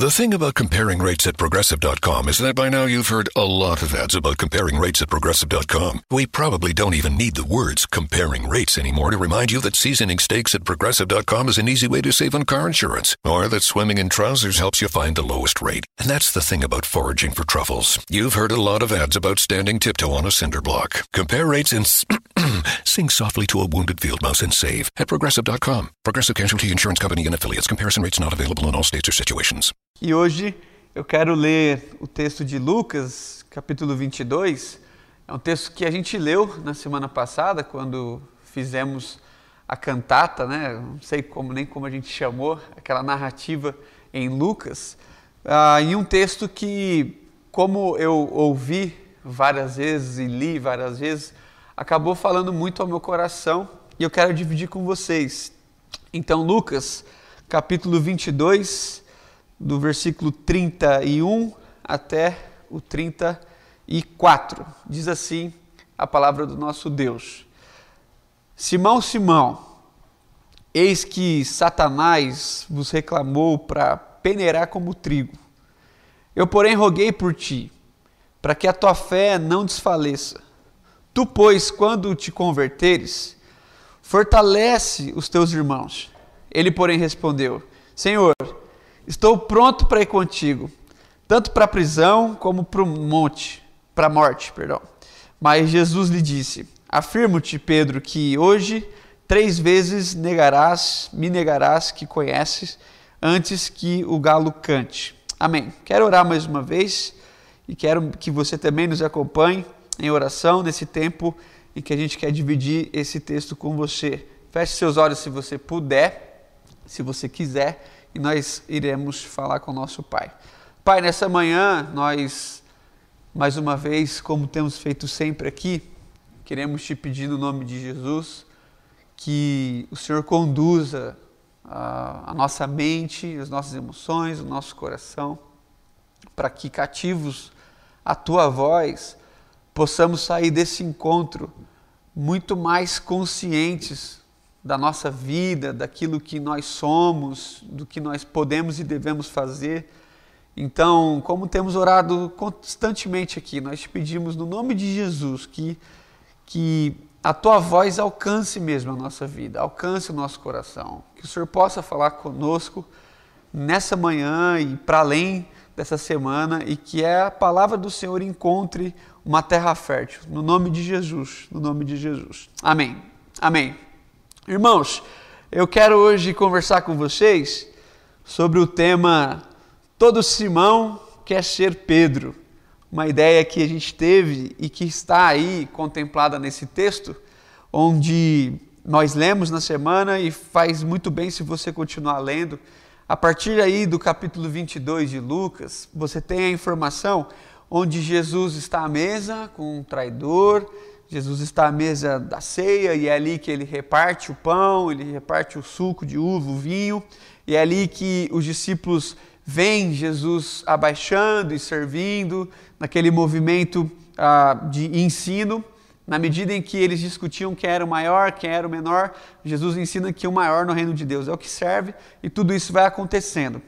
The thing about comparing rates at progressive.com is that by now you've heard a lot of ads about comparing rates at progressive.com. We probably don't even need the words comparing rates anymore to remind you that seasoning steaks at progressive.com is an easy way to save on car insurance, or that swimming in trousers helps you find the lowest rate. And that's the thing about foraging for truffles. You've heard a lot of ads about standing tiptoe on a cinder block. Compare rates and sing softly to a wounded field mouse and save at progressive.com. Progressive Casualty Insurance Company and affiliates. Comparison rates not available in all states or situations. E hoje eu quero ler o texto de Lucas, capítulo 22. É um texto que a gente leu na semana passada, quando fizemos a cantata, né? Não sei como nem como a gente chamou, aquela narrativa em Lucas. Ah, e um texto que, como eu ouvi várias vezes e li várias vezes, acabou falando muito ao meu coração e eu quero dividir com vocês. Então, Lucas, capítulo 22, do versículo 31 até o 34. Diz assim a palavra do nosso Deus: Simão, Simão, eis que Satanás vos reclamou para peneirar como trigo. Eu, porém, roguei por ti, para que a tua fé não desfaleça. Tu, pois, quando te converteres, fortalece os teus irmãos. Ele, porém, respondeu: Senhor, estou pronto para ir contigo, tanto para a prisão como para o monte, para a morte, perdão. Mas Jesus lhe disse: Afirmo-te, Pedro, que hoje três vezes negarás, me negarás que conheces, antes que o galo cante. Amém. Quero orar mais uma vez e quero que você também nos acompanhe em oração nesse tempo em que a gente quer dividir esse texto com você. Feche seus olhos se você puder, se você quiser, e nós iremos falar com o nosso Pai. Pai, nessa manhã nós, mais uma vez, como temos feito sempre aqui, queremos te pedir no nome de Jesus que o Senhor conduza a, a nossa mente, as nossas emoções, o nosso coração, para que cativos a tua voz, possamos sair desse encontro muito mais conscientes da nossa vida, daquilo que nós somos, do que nós podemos e devemos fazer. Então, como temos orado constantemente aqui, nós te pedimos no nome de Jesus que, que a tua voz alcance mesmo a nossa vida, alcance o nosso coração, que o Senhor possa falar conosco nessa manhã e para além dessa semana e que a palavra do Senhor encontre uma terra fértil, no nome de Jesus, no nome de Jesus. Amém. Amém. Irmãos, eu quero hoje conversar com vocês sobre o tema Todo Simão quer ser Pedro. Uma ideia que a gente teve e que está aí contemplada nesse texto, onde nós lemos na semana e faz muito bem se você continuar lendo. A partir aí do capítulo 22 de Lucas, você tem a informação onde Jesus está à mesa com um traidor, Jesus está à mesa da ceia e é ali que ele reparte o pão, ele reparte o suco de uva, o vinho, e é ali que os discípulos veem Jesus abaixando e servindo, naquele movimento ah, de ensino. Na medida em que eles discutiam quem era o maior, quem era o menor, Jesus ensina que o maior no reino de Deus é o que serve e tudo isso vai acontecendo.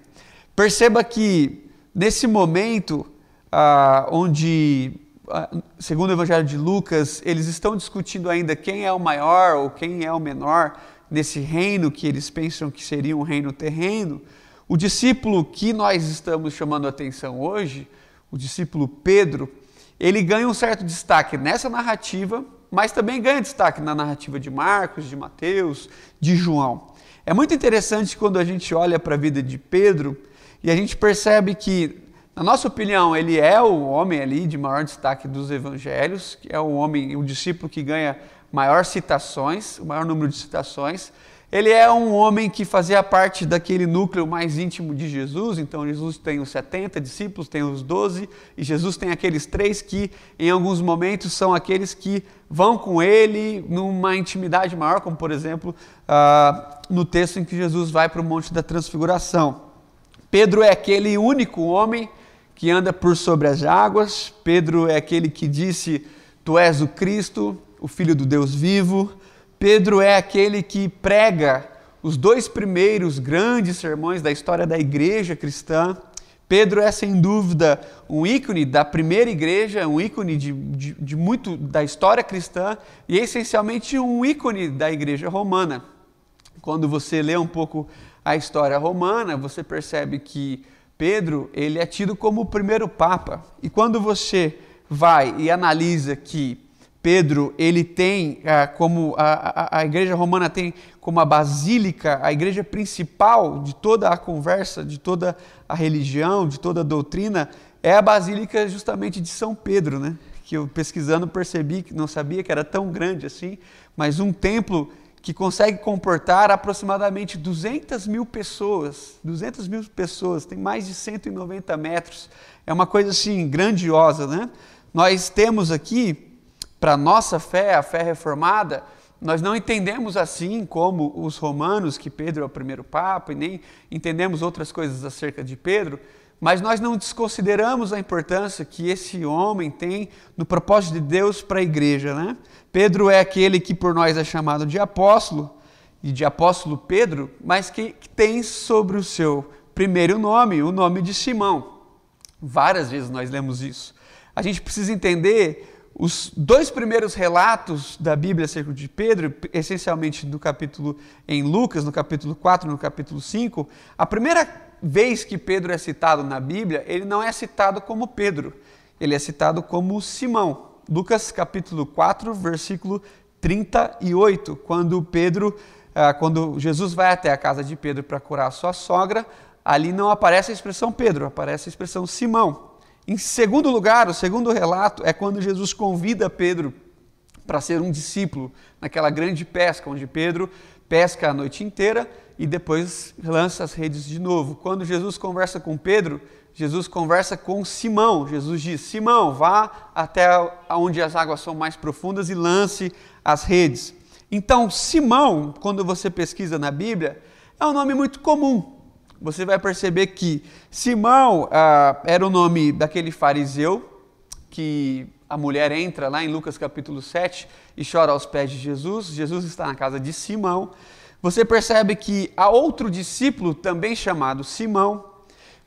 Perceba que nesse momento, ah, onde, ah, segundo o Evangelho de Lucas, eles estão discutindo ainda quem é o maior ou quem é o menor nesse reino que eles pensam que seria um reino terreno. O discípulo que nós estamos chamando a atenção hoje, o discípulo Pedro, ele ganha um certo destaque nessa narrativa, mas também ganha destaque na narrativa de Marcos, de Mateus, de João. É muito interessante quando a gente olha para a vida de Pedro e a gente percebe que, na nossa opinião, ele é o homem ali de maior destaque dos evangelhos, que é o homem, o discípulo que ganha maior citações, o maior número de citações. Ele é um homem que fazia parte daquele núcleo mais íntimo de Jesus, então Jesus tem os 70 discípulos, tem os 12, e Jesus tem aqueles três que, em alguns momentos, são aqueles que vão com ele numa intimidade maior, como por exemplo uh, no texto em que Jesus vai para o Monte da Transfiguração. Pedro é aquele único homem que anda por sobre as águas, Pedro é aquele que disse: Tu és o Cristo, o Filho do Deus vivo. Pedro é aquele que prega os dois primeiros grandes sermões da história da igreja cristã. Pedro é sem dúvida um ícone da primeira igreja, um ícone de, de, de, muito da história cristã e essencialmente um ícone da igreja romana. Quando você lê um pouco a história romana, você percebe que Pedro ele é tido como o primeiro papa. E quando você vai e analisa que Pedro ele tem ah, como a, a, a, igreja romana tem como a basílica, a igreja principal de toda a conversa, de toda a religião, de toda a doutrina, é a basílica justamente de São Pedro, né? Que eu pesquisando percebi que não sabia que era tão grande assim, mas um templo que consegue comportar aproximadamente 200 mil pessoas, 200 mil pessoas, tem mais de 190 metros, é uma coisa assim grandiosa, né? Nós temos aqui, para nossa fé, a fé reformada, nós não entendemos assim como os romanos, que Pedro é o primeiro papa, e nem entendemos outras coisas acerca de Pedro, mas nós não desconsideramos a importância que esse homem tem no propósito de Deus para a igreja. Né? Pedro é aquele que por nós é chamado de apóstolo, e de apóstolo Pedro, mas que, que tem sobre o seu primeiro nome o nome de Simão. Várias vezes nós lemos isso. A gente precisa entender os dois primeiros relatos da Bíblia acerca de Pedro, essencialmente do capítulo em Lucas, no capítulo 4 no capítulo 5, a primeira vez que Pedro é citado na Bíblia, ele não é citado como Pedro, ele é citado como Simão. Lucas capítulo 4, versículo 38, quando Pedro, ah, quando Jesus vai até a casa de Pedro para curar a sua sogra, ali não aparece a expressão Pedro, aparece a expressão Simão. Em segundo lugar, o segundo relato é quando Jesus convida Pedro para ser um discípulo naquela grande pesca, onde Pedro pesca a noite inteira e depois lança as redes de novo. Quando Jesus conversa com Pedro, Jesus conversa com Simão. Jesus diz: Simão, vá até onde as águas são mais profundas e lance as redes. Então, Simão, quando você pesquisa na Bíblia, é um nome muito comum. Você vai perceber que Simão ah, era o nome daquele fariseu que a mulher entra lá em Lucas capítulo 7 e chora aos pés de Jesus. Jesus está na casa de Simão você percebe que há outro discípulo também chamado Simão.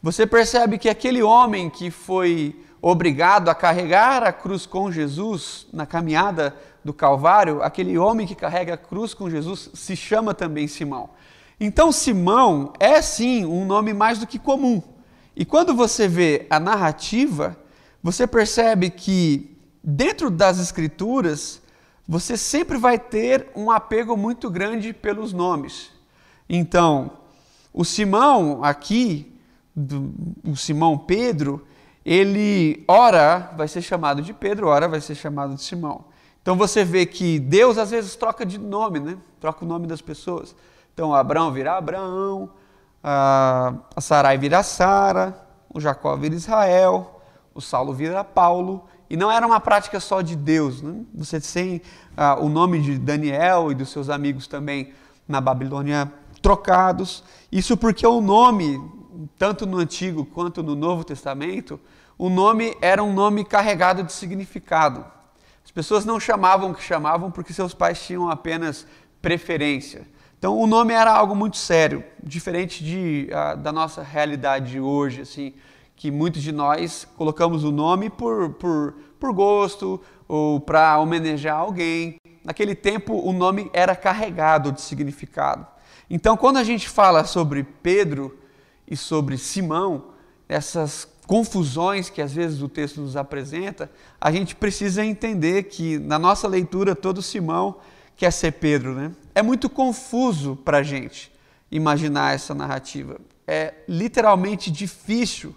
Você percebe que aquele homem que foi obrigado a carregar a cruz com Jesus na caminhada do Calvário, aquele homem que carrega a cruz com Jesus se chama também Simão. Então, Simão é sim um nome mais do que comum. E quando você vê a narrativa, você percebe que dentro das Escrituras você sempre vai ter um apego muito grande pelos nomes. Então, o Simão aqui, do, o Simão Pedro, ele ora vai ser chamado de Pedro, ora vai ser chamado de Simão. Então você vê que Deus às vezes troca de nome, né? Troca o nome das pessoas. Então Abraão virá Abraão, a Sarai vira Sara, o Jacó vira Israel, o Saulo vira Paulo. E não era uma prática só de Deus. Né? Você tem ah, o nome de Daniel e dos seus amigos também na Babilônia trocados. Isso porque o nome, tanto no Antigo quanto no Novo Testamento, o nome era um nome carregado de significado. As pessoas não chamavam o que chamavam porque seus pais tinham apenas preferência. Então o nome era algo muito sério, diferente de, uh, da nossa realidade hoje, assim, que muitos de nós colocamos o nome por, por, por gosto ou para homenagear alguém. Naquele tempo, o nome era carregado de significado. Então, quando a gente fala sobre Pedro e sobre Simão, essas confusões que às vezes o texto nos apresenta, a gente precisa entender que na nossa leitura todo Simão quer ser Pedro, né? É muito confuso para a gente imaginar essa narrativa. É literalmente difícil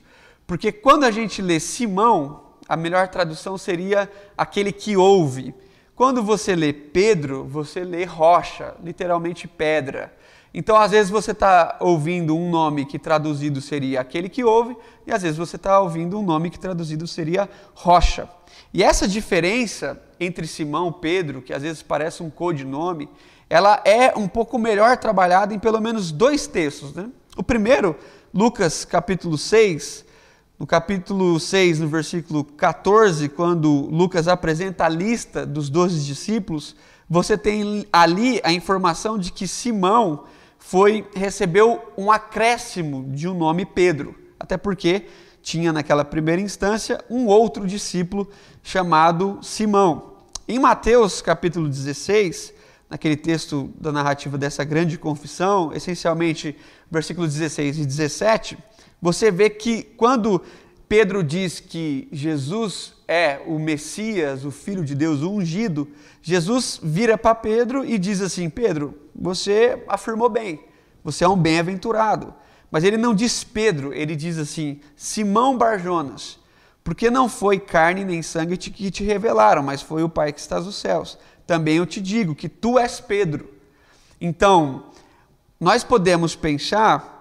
porque quando a gente lê Simão, a melhor tradução seria aquele que ouve. Quando você lê Pedro, você lê rocha, literalmente pedra. Então, às vezes, você está ouvindo um nome que traduzido seria aquele que ouve, e às vezes você está ouvindo um nome que traduzido seria rocha. E essa diferença entre Simão e Pedro, que às vezes parece um codinome, ela é um pouco melhor trabalhada em pelo menos dois textos. Né? O primeiro, Lucas capítulo 6, no capítulo 6, no versículo 14, quando Lucas apresenta a lista dos doze discípulos, você tem ali a informação de que Simão foi recebeu um acréscimo de um nome Pedro. até porque tinha naquela primeira instância um outro discípulo chamado Simão. Em Mateus capítulo 16, naquele texto da narrativa dessa grande confissão, essencialmente versículos 16 e 17, você vê que quando Pedro diz que Jesus é o Messias, o Filho de Deus, o ungido, Jesus vira para Pedro e diz assim: Pedro, você afirmou bem, você é um bem-aventurado. Mas ele não diz Pedro, ele diz assim: Simão Barjonas, porque não foi carne nem sangue que te revelaram, mas foi o Pai que está nos céus. Também eu te digo que tu és Pedro. Então, nós podemos pensar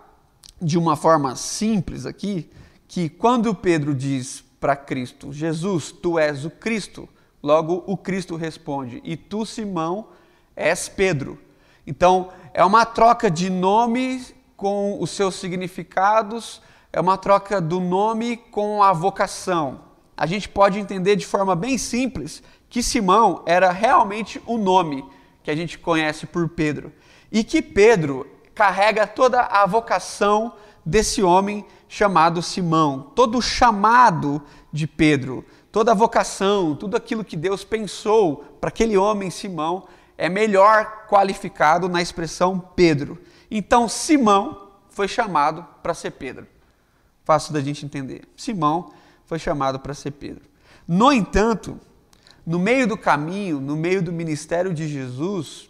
de uma forma simples aqui, que quando Pedro diz para Cristo, Jesus, tu és o Cristo, logo o Cristo responde, e tu, Simão, és Pedro. Então, é uma troca de nome com os seus significados, é uma troca do nome com a vocação. A gente pode entender de forma bem simples que Simão era realmente o nome que a gente conhece por Pedro e que Pedro carrega toda a vocação desse homem chamado Simão, todo o chamado de Pedro, toda a vocação, tudo aquilo que Deus pensou para aquele homem Simão é melhor qualificado na expressão Pedro. Então Simão foi chamado para ser Pedro. Fácil da gente entender. Simão foi chamado para ser Pedro. No entanto, no meio do caminho, no meio do ministério de Jesus,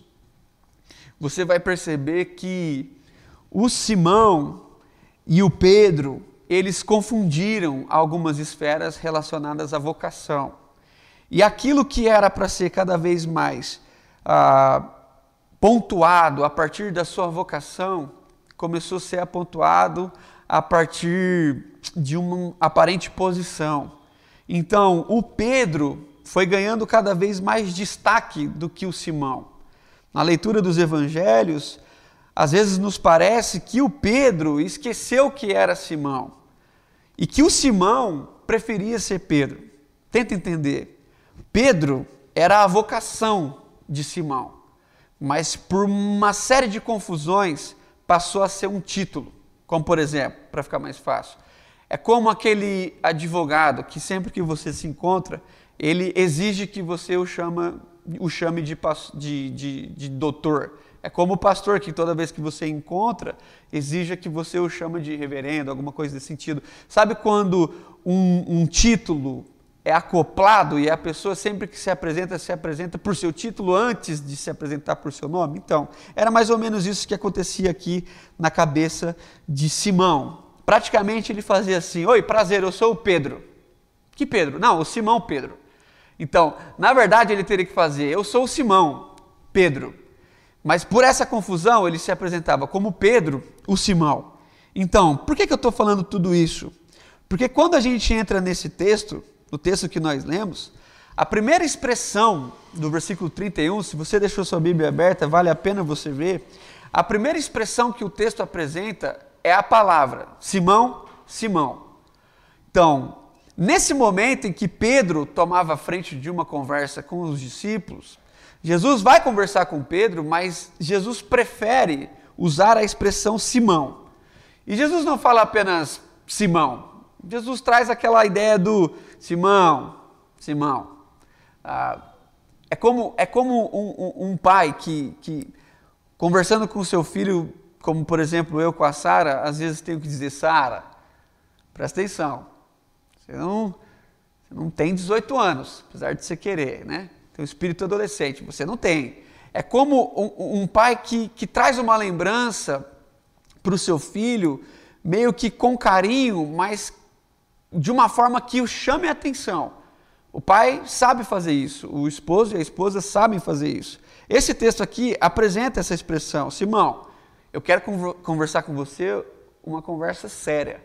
você vai perceber que o Simão e o Pedro, eles confundiram algumas esferas relacionadas à vocação. E aquilo que era para ser cada vez mais ah, pontuado a partir da sua vocação, começou a ser apontuado a partir de uma aparente posição. Então, o Pedro foi ganhando cada vez mais destaque do que o Simão. Na leitura dos evangelhos, às vezes nos parece que o Pedro esqueceu que era Simão e que o Simão preferia ser Pedro. Tenta entender. Pedro era a vocação de Simão, mas por uma série de confusões passou a ser um título, como por exemplo, para ficar mais fácil, é como aquele advogado que sempre que você se encontra, ele exige que você o, chama, o chame de, de, de, de doutor. É como o pastor que toda vez que você encontra, exija que você o chame de reverendo, alguma coisa desse sentido. Sabe quando um, um título é acoplado e a pessoa sempre que se apresenta, se apresenta por seu título antes de se apresentar por seu nome? Então, era mais ou menos isso que acontecia aqui na cabeça de Simão. Praticamente ele fazia assim: Oi, prazer, eu sou o Pedro. Que Pedro? Não, o Simão Pedro. Então, na verdade, ele teria que fazer: Eu sou Simão Pedro. Mas por essa confusão, ele se apresentava como Pedro, o Simão. Então, por que, que eu estou falando tudo isso? Porque quando a gente entra nesse texto, no texto que nós lemos, a primeira expressão do versículo 31, se você deixou sua Bíblia aberta, vale a pena você ver. A primeira expressão que o texto apresenta é a palavra Simão, Simão. Então, nesse momento em que Pedro tomava frente de uma conversa com os discípulos, Jesus vai conversar com Pedro, mas Jesus prefere usar a expressão Simão. E Jesus não fala apenas Simão. Jesus traz aquela ideia do Simão, Simão. Ah, é como, é como um, um, um pai que, que, conversando com seu filho, como por exemplo eu com a Sara, às vezes tenho que dizer: Sara, presta atenção, você não, você não tem 18 anos, apesar de você querer, né? tem um espírito adolescente, você não tem. É como um, um pai que, que traz uma lembrança para o seu filho, meio que com carinho, mas de uma forma que o chame a atenção. O pai sabe fazer isso, o esposo e a esposa sabem fazer isso. Esse texto aqui apresenta essa expressão. Simão, eu quero conversar com você uma conversa séria.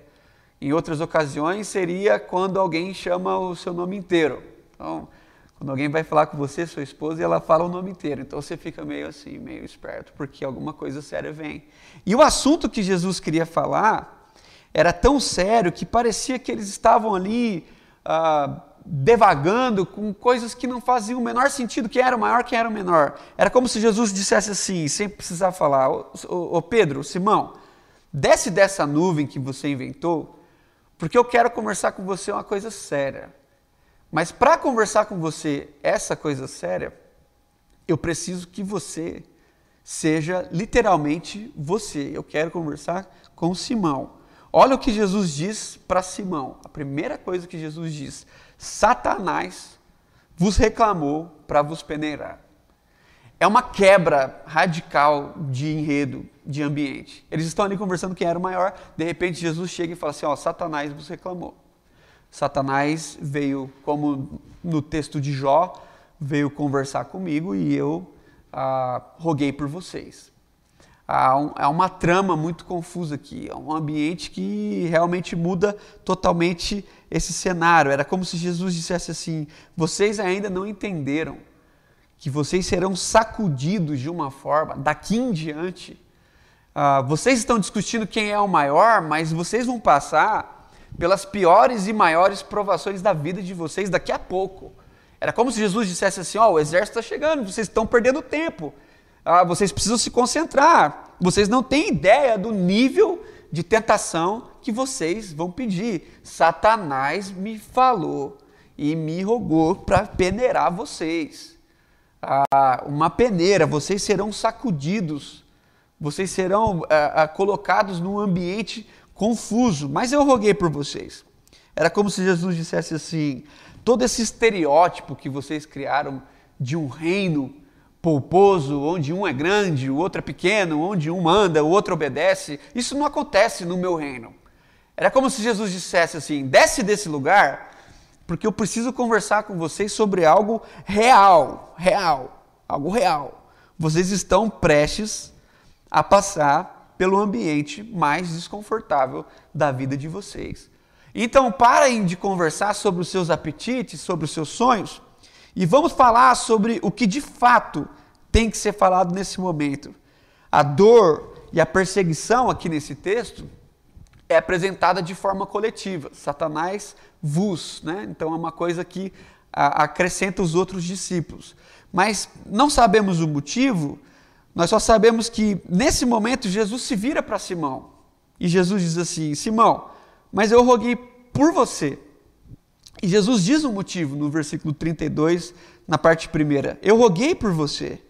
Em outras ocasiões seria quando alguém chama o seu nome inteiro. Então, quando alguém vai falar com você, sua esposa, e ela fala o nome inteiro. Então você fica meio assim, meio esperto, porque alguma coisa séria vem. E o assunto que Jesus queria falar era tão sério que parecia que eles estavam ali ah, devagando com coisas que não faziam o menor sentido, quem era o maior, quem era o menor. Era como se Jesus dissesse assim, sem precisar falar, ô, ô Pedro, Simão, desce dessa nuvem que você inventou, porque eu quero conversar com você uma coisa séria. Mas para conversar com você essa coisa séria, eu preciso que você seja literalmente você. Eu quero conversar com Simão. Olha o que Jesus diz para Simão. A primeira coisa que Jesus diz: Satanás vos reclamou para vos peneirar. É uma quebra radical de enredo, de ambiente. Eles estão ali conversando quem era o maior, de repente Jesus chega e fala assim: Ó, Satanás vos reclamou. Satanás veio, como no texto de Jó, veio conversar comigo e eu ah, roguei por vocês. Há, um, há uma trama muito confusa aqui, é um ambiente que realmente muda totalmente esse cenário. Era como se Jesus dissesse assim: vocês ainda não entenderam que vocês serão sacudidos de uma forma daqui em diante. Ah, vocês estão discutindo quem é o maior, mas vocês vão passar pelas piores e maiores provações da vida de vocês daqui a pouco. Era como se Jesus dissesse assim: Ó, oh, o exército está chegando, vocês estão perdendo tempo, ah, vocês precisam se concentrar, vocês não têm ideia do nível de tentação que vocês vão pedir. Satanás me falou e me rogou para peneirar vocês. Uma peneira, vocês serão sacudidos, vocês serão ah, ah, colocados num ambiente confuso, mas eu roguei por vocês. Era como se Jesus dissesse assim: todo esse estereótipo que vocês criaram de um reino polposo, onde um é grande, o outro é pequeno, onde um manda, o outro obedece, isso não acontece no meu reino. Era como se Jesus dissesse assim: desce desse lugar, porque eu preciso conversar com vocês sobre algo real, real, algo real. Vocês estão prestes a passar pelo ambiente mais desconfortável da vida de vocês. Então parem de conversar sobre os seus apetites, sobre os seus sonhos e vamos falar sobre o que de fato tem que ser falado nesse momento. A dor e a perseguição aqui nesse texto é apresentada de forma coletiva. Satanás vos, né? Então é uma coisa que acrescenta os outros discípulos. Mas não sabemos o motivo, nós só sabemos que nesse momento Jesus se vira para Simão. E Jesus diz assim: Simão, mas eu roguei por você. E Jesus diz um motivo no versículo 32, na parte primeira: Eu roguei por você.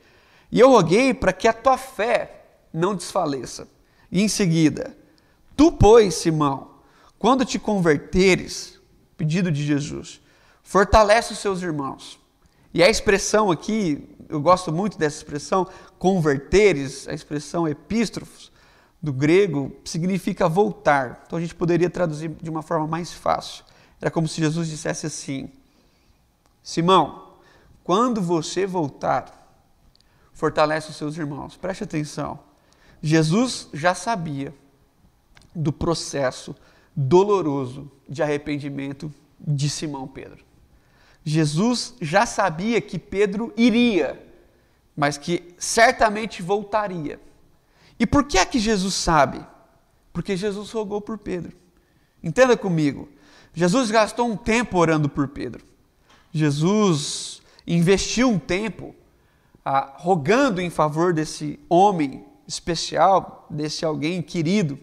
E eu roguei para que a tua fé não desfaleça. E em seguida, tu, pois, Simão, quando te converteres, pedido de Jesus, fortalece os seus irmãos. E a expressão aqui, eu gosto muito dessa expressão, converteres, a expressão epístrofos, do grego significa voltar. Então a gente poderia traduzir de uma forma mais fácil. Era como se Jesus dissesse assim: Simão, quando você voltar, fortalece os seus irmãos. Preste atenção. Jesus já sabia do processo doloroso de arrependimento de Simão Pedro. Jesus já sabia que Pedro iria, mas que certamente voltaria. E por que é que Jesus sabe? Porque Jesus rogou por Pedro. Entenda comigo. Jesus gastou um tempo orando por Pedro. Jesus investiu um tempo ah, rogando em favor desse homem especial, desse alguém querido.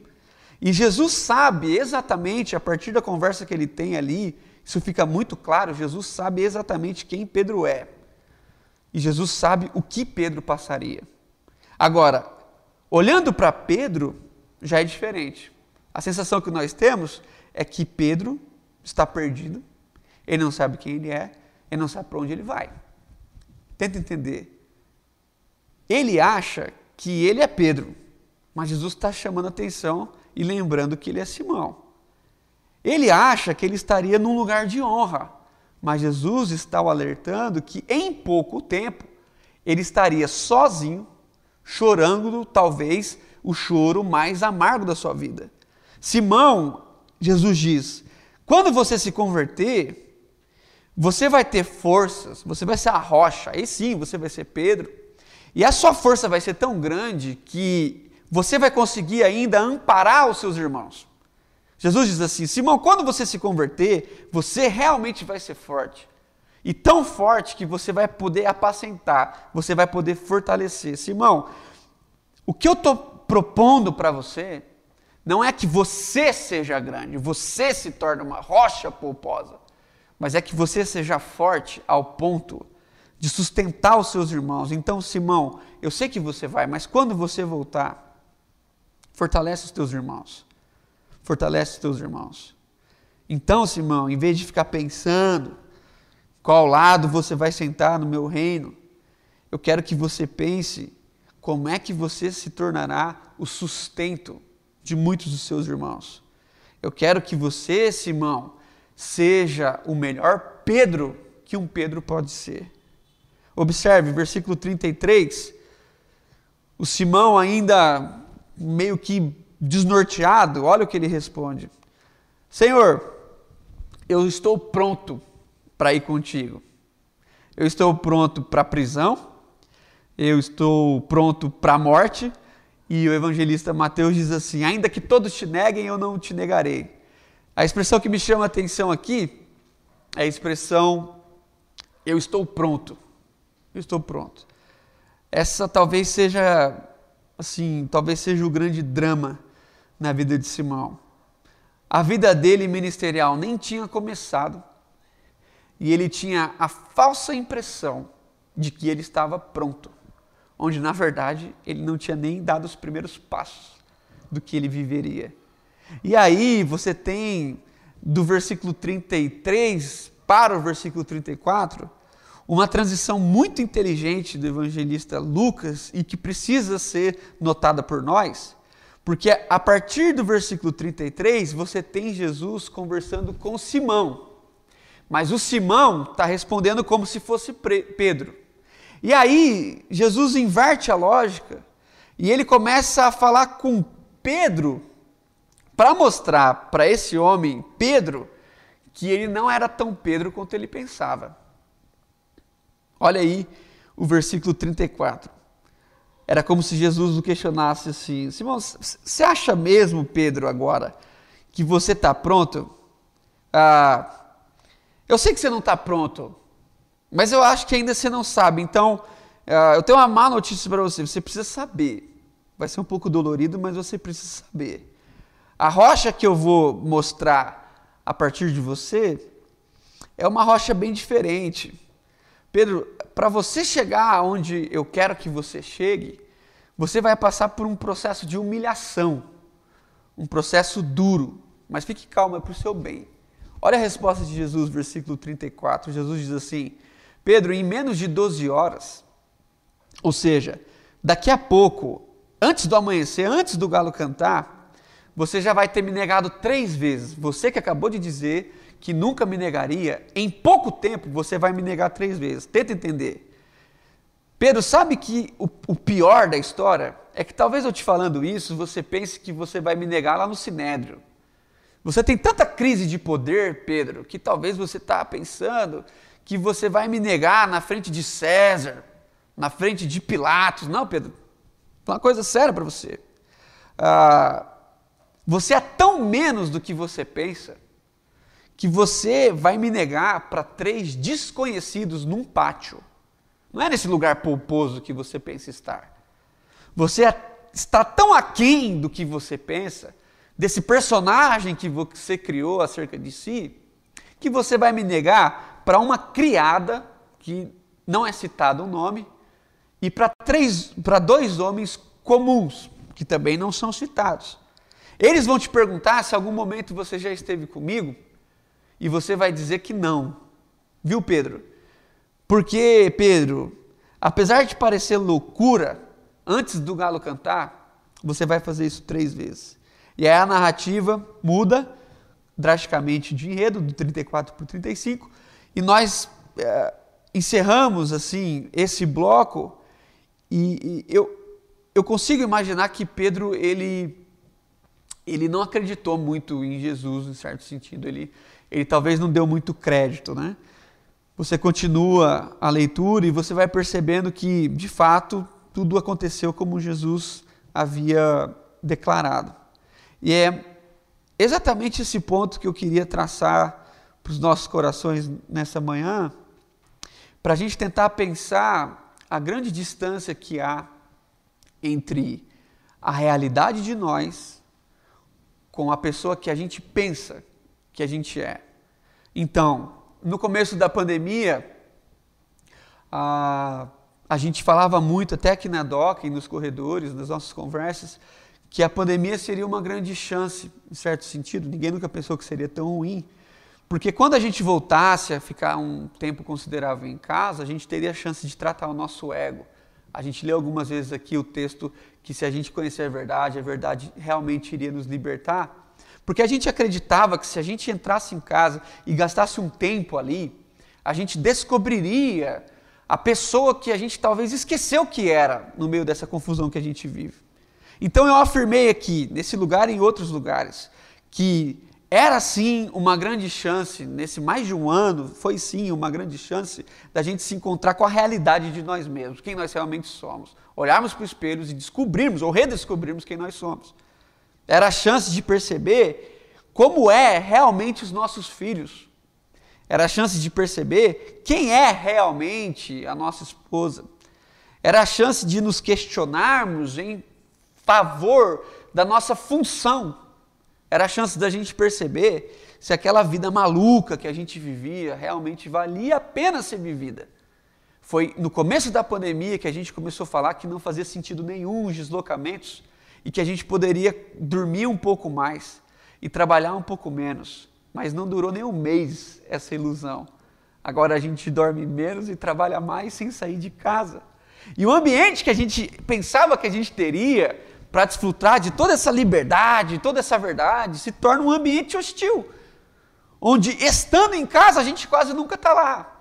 E Jesus sabe exatamente, a partir da conversa que ele tem ali, isso fica muito claro, Jesus sabe exatamente quem Pedro é. E Jesus sabe o que Pedro passaria. Agora, Olhando para Pedro, já é diferente. A sensação que nós temos é que Pedro está perdido, ele não sabe quem ele é, ele não sabe para onde ele vai. Tenta entender. Ele acha que ele é Pedro, mas Jesus está chamando atenção e lembrando que ele é Simão. Ele acha que ele estaria num lugar de honra, mas Jesus está o alertando que em pouco tempo ele estaria sozinho chorando talvez o choro mais amargo da sua vida. Simão, Jesus diz: quando você se converter, você vai ter forças, você vai ser a rocha, aí sim você vai ser Pedro, e a sua força vai ser tão grande que você vai conseguir ainda amparar os seus irmãos. Jesus diz assim: Simão, quando você se converter, você realmente vai ser forte. E tão forte que você vai poder apacentar, você vai poder fortalecer. Simão, o que eu estou propondo para você não é que você seja grande, você se torne uma rocha polposa, mas é que você seja forte ao ponto de sustentar os seus irmãos. Então, Simão, eu sei que você vai, mas quando você voltar, fortalece os teus irmãos. Fortalece os teus irmãos. Então, Simão, em vez de ficar pensando qual lado você vai sentar no meu reino, eu quero que você pense como é que você se tornará o sustento de muitos dos seus irmãos. Eu quero que você, Simão, seja o melhor Pedro que um Pedro pode ser. Observe, versículo 33. O Simão, ainda meio que desnorteado, olha o que ele responde: Senhor, eu estou pronto para ir contigo. Eu estou pronto para a prisão, eu estou pronto para a morte. E o evangelista Mateus diz assim: Ainda que todos te neguem, eu não te negarei. A expressão que me chama a atenção aqui é a expressão eu estou pronto. Eu estou pronto. Essa talvez seja assim, talvez seja o grande drama na vida de Simão. A vida dele ministerial nem tinha começado e ele tinha a falsa impressão de que ele estava pronto, onde na verdade ele não tinha nem dado os primeiros passos do que ele viveria. E aí você tem do versículo 33 para o versículo 34 uma transição muito inteligente do evangelista Lucas e que precisa ser notada por nós, porque a partir do versículo 33 você tem Jesus conversando com Simão, mas o Simão está respondendo como se fosse Pedro. E aí Jesus inverte a lógica e ele começa a falar com Pedro para mostrar para esse homem, Pedro, que ele não era tão Pedro quanto ele pensava. Olha aí o versículo 34. Era como se Jesus o questionasse assim: Simão, você acha mesmo, Pedro, agora, que você está pronto? Ah, eu sei que você não está pronto, mas eu acho que ainda você não sabe. Então, ah, eu tenho uma má notícia para você: você precisa saber. Vai ser um pouco dolorido, mas você precisa saber. A rocha que eu vou mostrar a partir de você é uma rocha bem diferente. Pedro, para você chegar onde eu quero que você chegue, você vai passar por um processo de humilhação, um processo duro, mas fique calmo, é para o seu bem. Olha a resposta de Jesus, versículo 34. Jesus diz assim: Pedro, em menos de 12 horas, ou seja, daqui a pouco, antes do amanhecer, antes do galo cantar, você já vai ter me negado três vezes. Você que acabou de dizer que nunca me negaria, em pouco tempo você vai me negar três vezes. Tenta entender. Pedro, sabe que o, o pior da história é que talvez eu te falando isso, você pense que você vai me negar lá no Sinédrio. Você tem tanta crise de poder, Pedro, que talvez você está pensando que você vai me negar na frente de César, na frente de Pilatos. Não, Pedro, uma coisa séria para você. Ah, você é tão menos do que você pensa que você vai me negar para três desconhecidos num pátio. Não é nesse lugar polposo que você pensa estar. Você é, está tão aquém do que você pensa, desse personagem que você criou acerca de si, que você vai me negar para uma criada, que não é citado o nome, e para três, para dois homens comuns, que também não são citados. Eles vão te perguntar se algum momento você já esteve comigo e você vai dizer que não. Viu, Pedro? Porque, Pedro, apesar de parecer loucura, antes do galo cantar, você vai fazer isso três vezes. E aí a narrativa muda drasticamente de enredo, do 34 para o 35, e nós é, encerramos assim esse bloco e, e eu, eu consigo imaginar que Pedro ele ele não acreditou muito em Jesus, em certo sentido. Ele, ele talvez não deu muito crédito, né? Você continua a leitura e você vai percebendo que, de fato, tudo aconteceu como Jesus havia declarado. E é exatamente esse ponto que eu queria traçar para os nossos corações nessa manhã, para a gente tentar pensar a grande distância que há entre a realidade de nós com a pessoa que a gente pensa que a gente é. Então, no começo da pandemia, a, a gente falava muito, até aqui na DOC, nos corredores, nas nossas conversas, que a pandemia seria uma grande chance, em certo sentido. Ninguém nunca pensou que seria tão ruim. Porque quando a gente voltasse a ficar um tempo considerável em casa, a gente teria a chance de tratar o nosso ego. A gente leu algumas vezes aqui o texto que se a gente conhecer a verdade, a verdade realmente iria nos libertar. Porque a gente acreditava que se a gente entrasse em casa e gastasse um tempo ali, a gente descobriria a pessoa que a gente talvez esqueceu que era no meio dessa confusão que a gente vive. Então eu afirmei aqui, nesse lugar e em outros lugares, que era sim uma grande chance, nesse mais de um ano, foi sim uma grande chance da gente se encontrar com a realidade de nós mesmos, quem nós realmente somos. Olharmos para os espelhos e descobrirmos ou redescobrirmos quem nós somos. Era a chance de perceber como é realmente os nossos filhos. Era a chance de perceber quem é realmente a nossa esposa. Era a chance de nos questionarmos em favor da nossa função. Era a chance da gente perceber se aquela vida maluca que a gente vivia realmente valia a pena ser vivida. Foi no começo da pandemia que a gente começou a falar que não fazia sentido nenhum os deslocamentos e que a gente poderia dormir um pouco mais e trabalhar um pouco menos. Mas não durou nem um mês essa ilusão. Agora a gente dorme menos e trabalha mais sem sair de casa. E o ambiente que a gente pensava que a gente teria para desfrutar de toda essa liberdade, toda essa verdade, se torna um ambiente hostil. Onde, estando em casa, a gente quase nunca está lá.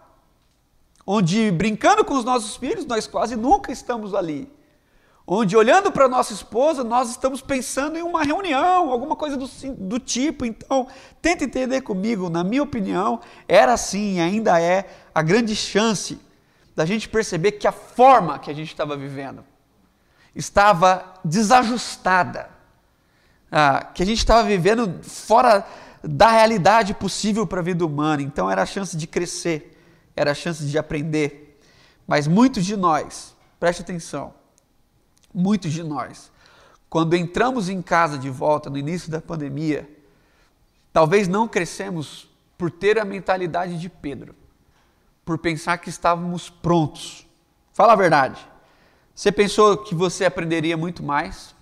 Onde, brincando com os nossos filhos, nós quase nunca estamos ali. Onde, olhando para nossa esposa, nós estamos pensando em uma reunião, alguma coisa do, do tipo. Então, tenta entender comigo, na minha opinião, era assim, ainda é a grande chance da gente perceber que a forma que a gente estava vivendo estava desajustada, ah, que a gente estava vivendo fora da realidade possível para a vida humana. Então era a chance de crescer, era a chance de aprender. Mas muitos de nós, preste atenção, muitos de nós, quando entramos em casa de volta no início da pandemia, talvez não crescemos por ter a mentalidade de Pedro, por pensar que estávamos prontos. Fala a verdade. Você pensou que você aprenderia muito mais?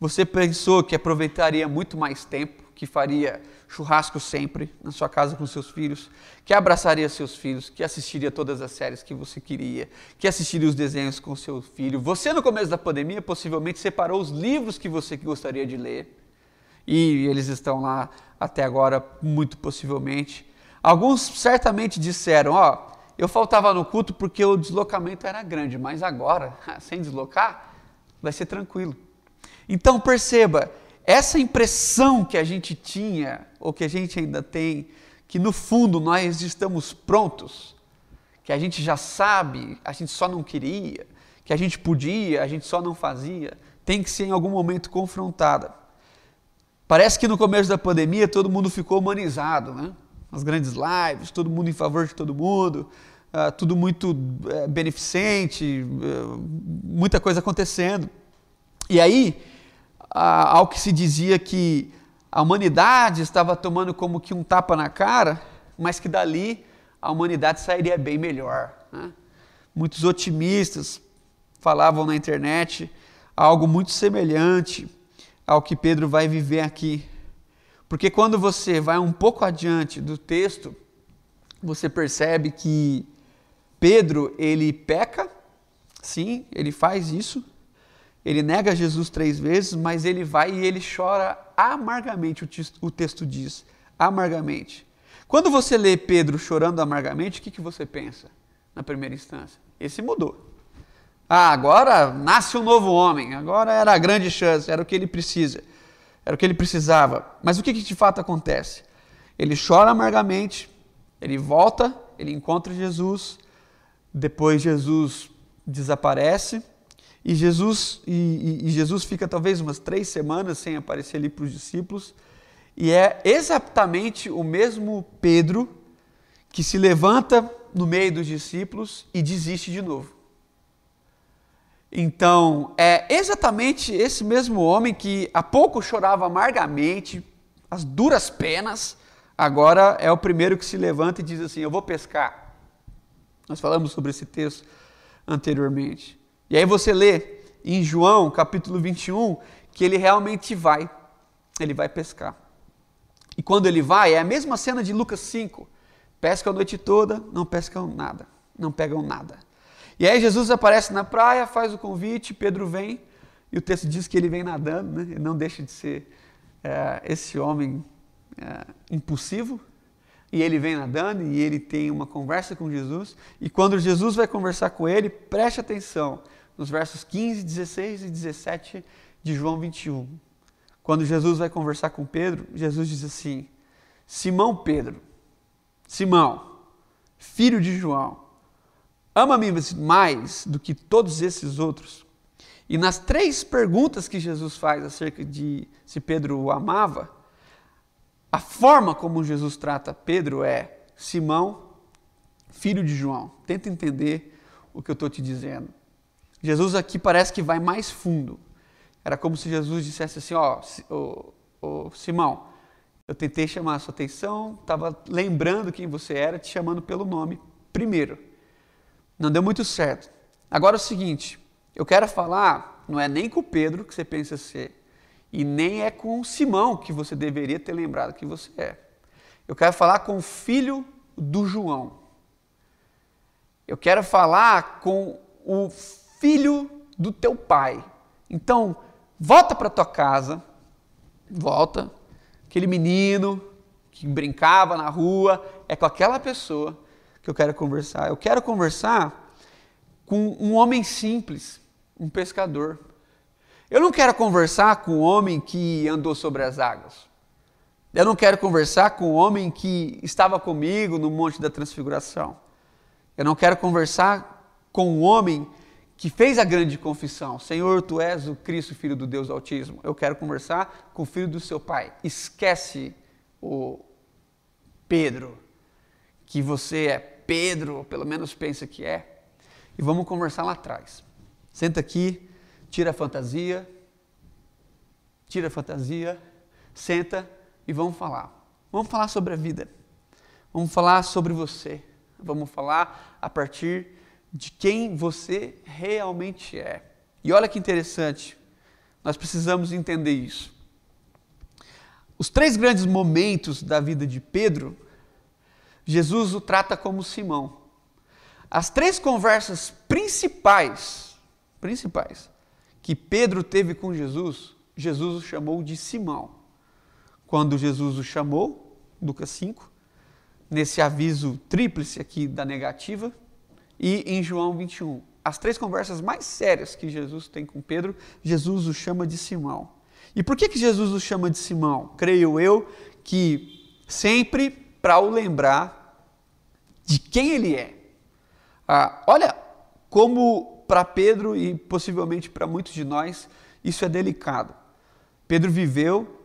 Você pensou que aproveitaria muito mais tempo, que faria churrasco sempre na sua casa com seus filhos, que abraçaria seus filhos, que assistiria todas as séries que você queria, que assistiria os desenhos com seu filho. Você, no começo da pandemia, possivelmente separou os livros que você gostaria de ler e eles estão lá até agora, muito possivelmente. Alguns certamente disseram: Ó, oh, eu faltava no culto porque o deslocamento era grande, mas agora, sem deslocar, vai ser tranquilo. Então perceba, essa impressão que a gente tinha, ou que a gente ainda tem, que no fundo nós estamos prontos, que a gente já sabe, a gente só não queria, que a gente podia, a gente só não fazia, tem que ser em algum momento confrontada. Parece que no começo da pandemia todo mundo ficou humanizado, né? as grandes lives, todo mundo em favor de todo mundo, uh, tudo muito uh, beneficente, uh, muita coisa acontecendo. E aí, ao que se dizia que a humanidade estava tomando como que um tapa na cara, mas que dali a humanidade sairia bem melhor. Né? Muitos otimistas falavam na internet algo muito semelhante ao que Pedro vai viver aqui porque quando você vai um pouco adiante do texto, você percebe que Pedro, ele peca, sim, ele faz isso, ele nega Jesus três vezes, mas ele vai e ele chora amargamente, o texto diz, amargamente. Quando você lê Pedro chorando amargamente, o que, que você pensa na primeira instância? Esse mudou. Ah, agora nasce um novo homem, agora era a grande chance, era o que ele precisa. Era o que ele precisava. Mas o que, que de fato acontece? Ele chora amargamente, ele volta, ele encontra Jesus, depois Jesus desaparece e Jesus, e, e, Jesus fica talvez umas três semanas sem aparecer ali para os discípulos. E é exatamente o mesmo Pedro que se levanta no meio dos discípulos e desiste de novo. Então, é exatamente esse mesmo homem que há pouco chorava amargamente, as duras penas, agora é o primeiro que se levanta e diz assim: Eu vou pescar. Nós falamos sobre esse texto anteriormente. E aí você lê em João, capítulo 21, que ele realmente vai. Ele vai pescar. E quando ele vai, é a mesma cena de Lucas 5. Pescam a noite toda, não pescam nada, não pegam nada. E aí Jesus aparece na praia, faz o convite, Pedro vem, e o texto diz que ele vem nadando, né? ele não deixa de ser é, esse homem é, impulsivo, e ele vem nadando e ele tem uma conversa com Jesus, e quando Jesus vai conversar com ele, preste atenção nos versos 15, 16 e 17 de João 21. Quando Jesus vai conversar com Pedro, Jesus diz assim: Simão Pedro, Simão, filho de João, ama-me mais do que todos esses outros? E nas três perguntas que Jesus faz acerca de se Pedro o amava, a forma como Jesus trata Pedro é Simão, filho de João. Tenta entender o que eu estou te dizendo. Jesus aqui parece que vai mais fundo. Era como se Jesus dissesse assim: Ó, oh, Simão, eu tentei chamar a sua atenção, estava lembrando quem você era, te chamando pelo nome primeiro. Não deu muito certo. Agora é o seguinte, eu quero falar, não é nem com o Pedro que você pensa ser, e nem é com o Simão que você deveria ter lembrado que você é. Eu quero falar com o filho do João. Eu quero falar com o filho do teu pai. Então, volta para tua casa, volta, aquele menino que brincava na rua, é com aquela pessoa que eu quero conversar. Eu quero conversar com um homem simples, um pescador. Eu não quero conversar com um homem que andou sobre as águas. Eu não quero conversar com um homem que estava comigo no Monte da Transfiguração. Eu não quero conversar com um homem que fez a grande confissão: Senhor, tu és o Cristo, filho do Deus Altíssimo. Eu quero conversar com o filho do seu pai. Esquece o Pedro, que você é Pedro, pelo menos pensa que é, e vamos conversar lá atrás. Senta aqui, tira a fantasia, tira a fantasia, senta e vamos falar. Vamos falar sobre a vida. Vamos falar sobre você. Vamos falar a partir de quem você realmente é. E olha que interessante, nós precisamos entender isso. Os três grandes momentos da vida de Pedro Jesus o trata como Simão. As três conversas principais, principais, que Pedro teve com Jesus, Jesus o chamou de Simão. Quando Jesus o chamou, Lucas 5, nesse aviso tríplice aqui da negativa, e em João 21. As três conversas mais sérias que Jesus tem com Pedro, Jesus o chama de Simão. E por que, que Jesus o chama de Simão? Creio eu que sempre para o lembrar de quem ele é. Ah, olha como para Pedro e possivelmente para muitos de nós isso é delicado. Pedro viveu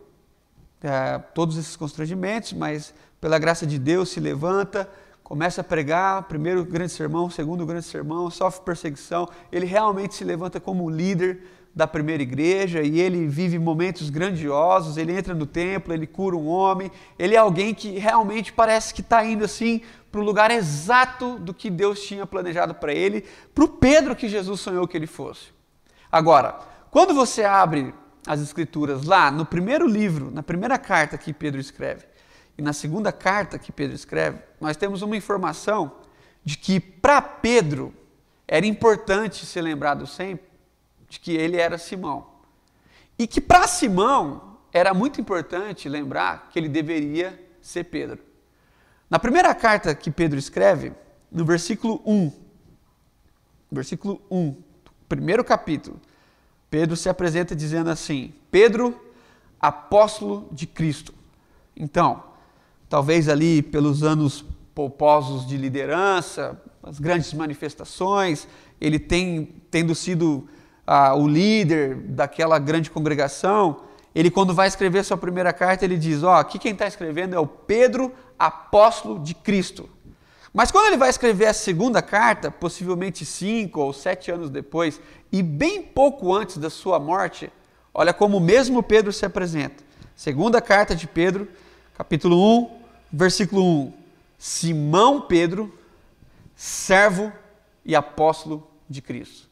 é, todos esses constrangimentos, mas pela graça de Deus se levanta, começa a pregar, primeiro grande sermão, segundo grande sermão, sofre perseguição, ele realmente se levanta como líder da primeira igreja e ele vive momentos grandiosos. Ele entra no templo, ele cura um homem. Ele é alguém que realmente parece que está indo assim para o lugar exato do que Deus tinha planejado para ele, para o Pedro que Jesus sonhou que ele fosse. Agora, quando você abre as Escrituras lá no primeiro livro, na primeira carta que Pedro escreve, e na segunda carta que Pedro escreve, nós temos uma informação de que para Pedro era importante ser lembrado sempre de que ele era Simão. E que para Simão era muito importante lembrar que ele deveria ser Pedro. Na primeira carta que Pedro escreve, no versículo 1, versículo 1, primeiro capítulo, Pedro se apresenta dizendo assim: Pedro, apóstolo de Cristo. Então, talvez ali pelos anos polposos de liderança, as grandes manifestações, ele tem tendo sido ah, o líder daquela grande congregação, ele quando vai escrever sua primeira carta, ele diz, ó, oh, aqui quem está escrevendo é o Pedro, apóstolo de Cristo. Mas quando ele vai escrever a segunda carta, possivelmente cinco ou sete anos depois, e bem pouco antes da sua morte, olha como o mesmo Pedro se apresenta. Segunda carta de Pedro, capítulo 1, versículo 1. Simão Pedro, servo e apóstolo de Cristo.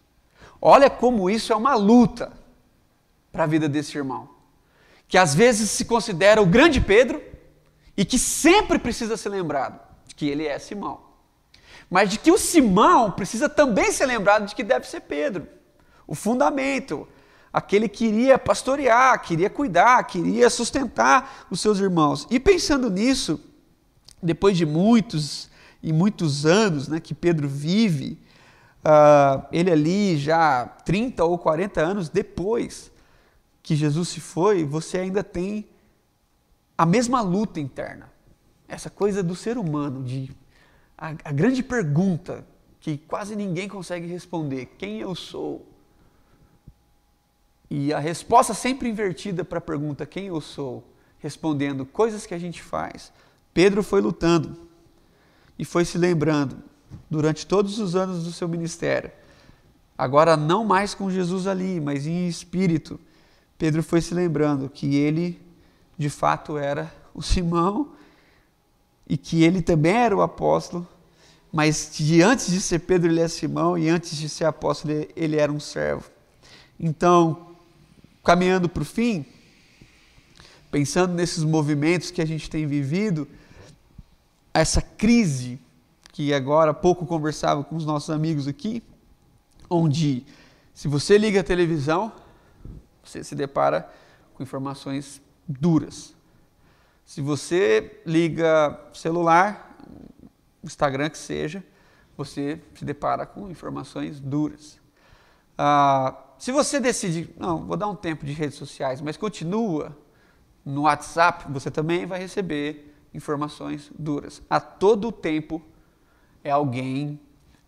Olha como isso é uma luta para a vida desse irmão, que às vezes se considera o grande Pedro e que sempre precisa ser lembrado de que ele é Simão. Mas de que o Simão precisa também ser lembrado de que deve ser Pedro, o fundamento, aquele que iria pastorear, queria cuidar, queria sustentar os seus irmãos. E pensando nisso, depois de muitos e muitos anos né, que Pedro vive, uh, ele ali já 30 ou 40 anos depois que Jesus se foi, você ainda tem a mesma luta interna. Essa coisa do ser humano, de a, a grande pergunta que quase ninguém consegue responder: quem eu sou? E a resposta sempre invertida para a pergunta quem eu sou, respondendo coisas que a gente faz. Pedro foi lutando e foi se lembrando durante todos os anos do seu ministério. Agora, não mais com Jesus ali, mas em espírito, Pedro foi se lembrando que ele, de fato, era o Simão e que ele também era o apóstolo, mas de antes de ser Pedro, ele é Simão e antes de ser apóstolo, ele era um servo. Então, caminhando para o fim, pensando nesses movimentos que a gente tem vivido, essa crise que agora há pouco conversava com os nossos amigos aqui, onde se você liga a televisão, você se depara com informações duras. Se você liga celular, Instagram que seja, você se depara com informações duras. Ah, se você decide, não, vou dar um tempo de redes sociais, mas continua no WhatsApp, você também vai receber informações duras. A todo tempo é alguém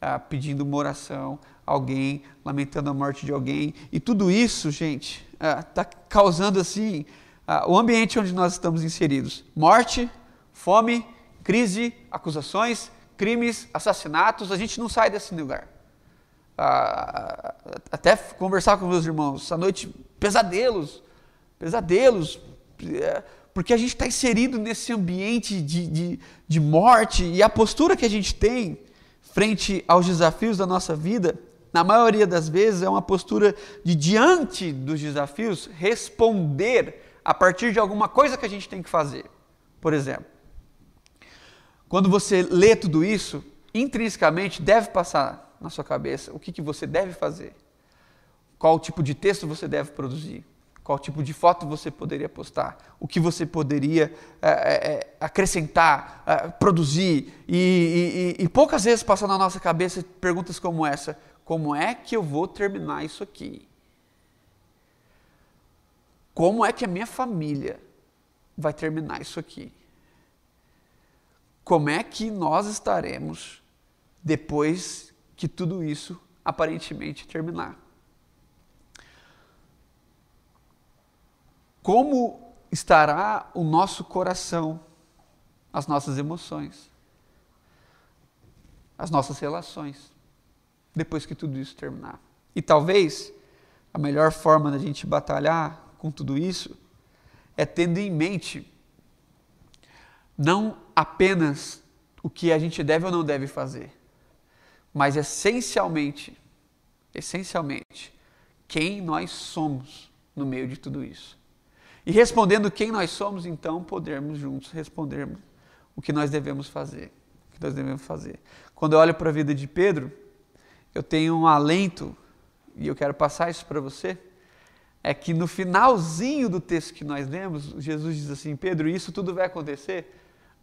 ah, pedindo uma oração, alguém lamentando a morte de alguém. E tudo isso, gente, está ah, causando assim ah, o ambiente onde nós estamos inseridos: morte, fome, crise, acusações, crimes, assassinatos. A gente não sai desse lugar. Ah, até conversar com meus irmãos essa noite, pesadelos, pesadelos. É, porque a gente está inserido nesse ambiente de, de, de morte e a postura que a gente tem frente aos desafios da nossa vida, na maioria das vezes, é uma postura de, diante dos desafios, responder a partir de alguma coisa que a gente tem que fazer. Por exemplo, quando você lê tudo isso, intrinsecamente deve passar na sua cabeça o que, que você deve fazer, qual tipo de texto você deve produzir, qual tipo de foto você poderia postar, o que você poderia é, é, acrescentar, é, produzir. E, e, e, poucas vezes passam na nossa cabeça perguntas como essa: como é que eu vou terminar isso aqui? Como é que a minha família vai terminar isso aqui? Como é que nós estaremos depois que tudo isso aparentemente terminar? Como estará o nosso coração, as nossas emoções, as nossas relações, depois que tudo isso terminar. E talvez a melhor forma da gente batalhar com tudo isso é tendo em mente não apenas o que a gente deve ou não deve fazer, mas essencialmente, essencialmente, quem nós somos no meio de tudo isso. E respondendo quem nós somos, então podermos juntos respondermos o que nós devemos fazer. O que nós devemos fazer. Quando eu olho para a vida de Pedro, eu tenho um alento, e eu quero passar isso para você, é que no finalzinho do texto que nós lemos, Jesus diz assim: Pedro, isso tudo vai acontecer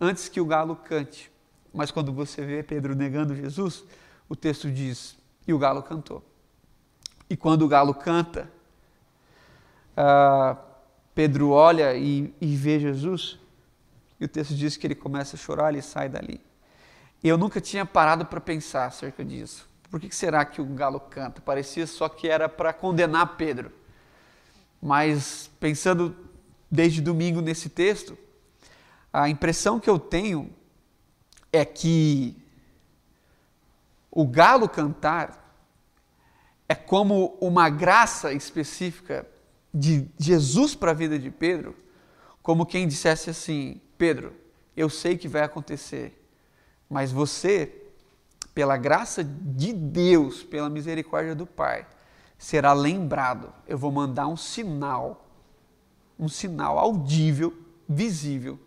antes que o galo cante. Mas quando você vê Pedro negando Jesus, o texto diz: e o galo cantou. E quando o galo canta, uh, Pedro olha e, e vê Jesus, e o texto diz que ele começa a chorar, ele sai dali. Eu nunca tinha parado para pensar acerca disso. Por que será que o galo canta? Parecia só que era para condenar Pedro. Mas pensando desde domingo nesse texto, a impressão que eu tenho é que o galo cantar é como uma graça específica de Jesus para a vida de Pedro, como quem dissesse assim: Pedro, eu sei que vai acontecer, mas você, pela graça de Deus, pela misericórdia do Pai, será lembrado. Eu vou mandar um sinal, um sinal audível, visível,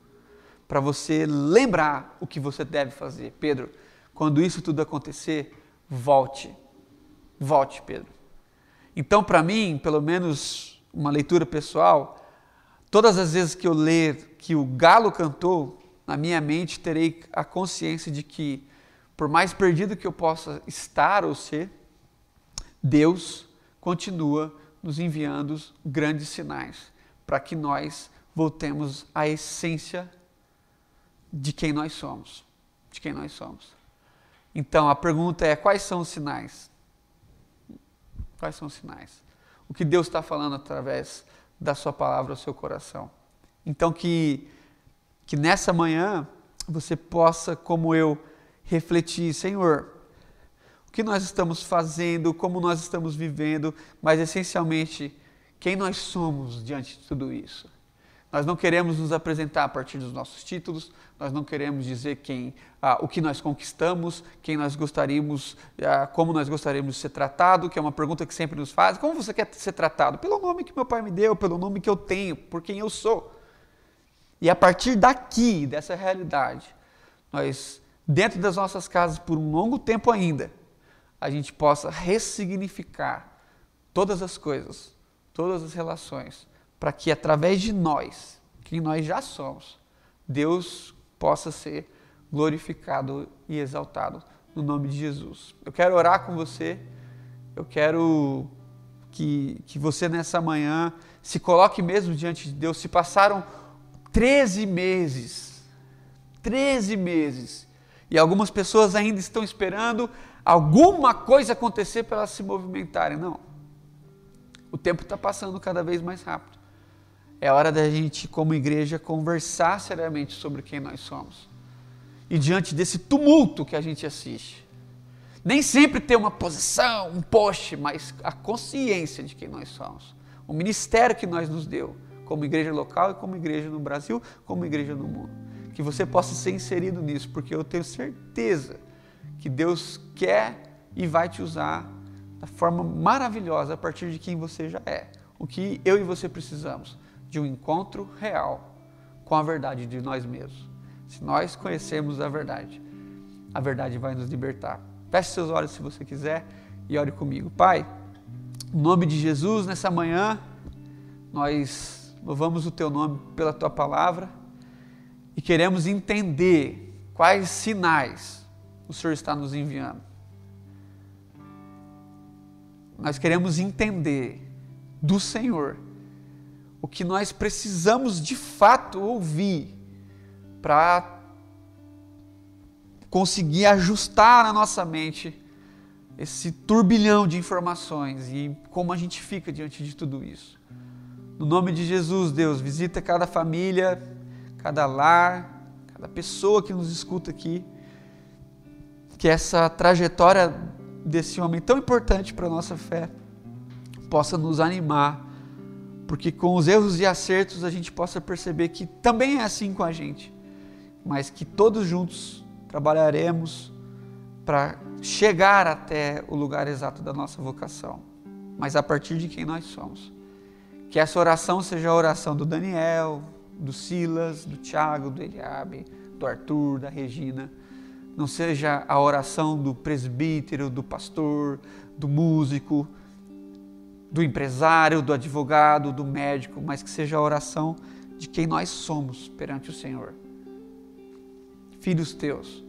para você lembrar o que você deve fazer. Pedro, quando isso tudo acontecer, volte. Volte, Pedro. Então, para mim, pelo menos uma leitura pessoal, todas as vezes que eu ler que o galo cantou, na minha mente terei a consciência de que, por mais perdido que eu possa estar ou ser, Deus continua nos enviando grandes sinais para que nós voltemos à essência de quem nós somos, de quem nós somos. Então a pergunta é: quais são os sinais? Quais são os sinais? O que Deus está falando através da Sua palavra ao seu coração? Então que que nessa manhã você possa, como eu, refletir, Senhor, o que nós estamos fazendo, como nós estamos vivendo, mas essencialmente quem nós somos diante de tudo isso. Nós não queremos nos apresentar a partir dos nossos títulos, nós não queremos dizer quem, ah, o que nós conquistamos, quem nós gostaríamos, ah, como nós gostaríamos de ser tratado, que é uma pergunta que sempre nos fazem. Como você quer ser tratado? Pelo nome que meu pai me deu, pelo nome que eu tenho, por quem eu sou. E a partir daqui, dessa realidade, nós, dentro das nossas casas, por um longo tempo ainda, a gente possa ressignificar todas as coisas, todas as relações, para que através de nós, quem nós já somos, Deus possa ser glorificado e exaltado no nome de Jesus. Eu quero orar com você, eu quero que, que você nessa manhã se coloque mesmo diante de Deus. Se passaram 13 meses, 13 meses, e algumas pessoas ainda estão esperando alguma coisa acontecer para elas se movimentarem. Não. O tempo está passando cada vez mais rápido. É hora da gente, como igreja, conversar seriamente sobre quem nós somos. E diante desse tumulto que a gente assiste, nem sempre ter uma posição, um poste, mas a consciência de quem nós somos, o ministério que nós nos deu, como igreja local e como igreja no Brasil, como igreja no mundo. Que você possa ser inserido nisso, porque eu tenho certeza que Deus quer e vai te usar da forma maravilhosa a partir de quem você já é. O que eu e você precisamos de um encontro real com a verdade de nós mesmos. Se nós conhecermos a verdade, a verdade vai nos libertar. Feche seus olhos se você quiser e ore comigo. Pai, em nome de Jesus, nessa manhã, nós louvamos o Teu nome pela Tua palavra e queremos entender quais sinais o Senhor está nos enviando. Nós queremos entender do Senhor o que nós precisamos de fato ouvir para conseguir ajustar na nossa mente esse turbilhão de informações e como a gente fica diante de tudo isso. No nome de Jesus, Deus, visita cada família, cada lar, cada pessoa que nos escuta aqui. Que essa trajetória desse homem tão importante para a nossa fé possa nos animar porque com os erros e acertos a gente possa perceber que também é assim com a gente, mas que todos juntos trabalharemos para chegar até o lugar exato da nossa vocação, mas a partir de quem nós somos. Que essa oração seja a oração do Daniel, do Silas, do Tiago, do Eliabe, do Arthur, da Regina, não seja a oração do presbítero, do pastor, do músico, do empresário, do advogado, do médico, mas que seja a oração de quem nós somos perante o Senhor. Filhos teus,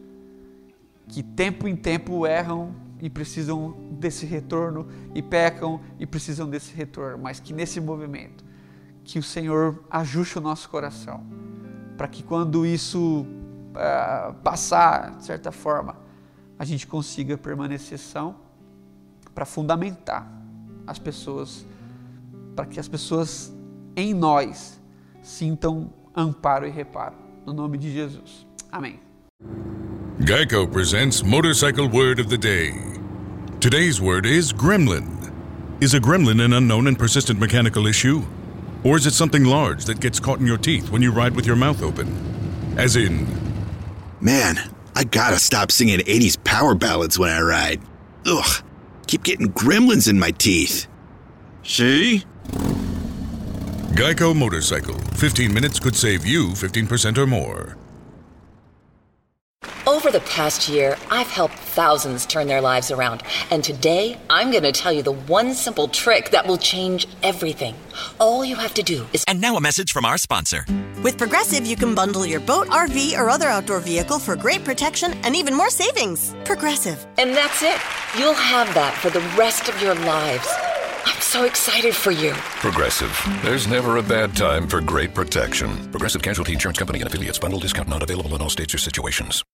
que tempo em tempo erram e precisam desse retorno, e pecam e precisam desse retorno, mas que nesse movimento, que o Senhor ajuste o nosso coração, para que quando isso uh, passar, de certa forma, a gente consiga permanecer são para fundamentar as pessoas, para que as pessoas em nós sintam amparo e reparo. No nome de Jesus. Amém. Geico presents Motorcycle Word of the Day. Today's word is gremlin. Is a gremlin an unknown and persistent mechanical issue? Or is it something large that gets caught in your teeth when you ride with your mouth open? As in, Man, I gotta stop singing 80s power ballads when I ride. Ugh, keep getting gremlins in my teeth. See? Geico Motorcycle. 15 minutes could save you 15% or more. Over the past year, I've helped thousands turn their lives around. And today, I'm going to tell you the one simple trick that will change everything. All you have to do is. And now a message from our sponsor. With Progressive, you can bundle your boat, RV, or other outdoor vehicle for great protection and even more savings. Progressive. And that's it. You'll have that for the rest of your lives. I'm so excited for you. Progressive. There's never a bad time for great protection. Progressive Casualty Insurance Company and affiliates. Bundle discount not available in all states or situations.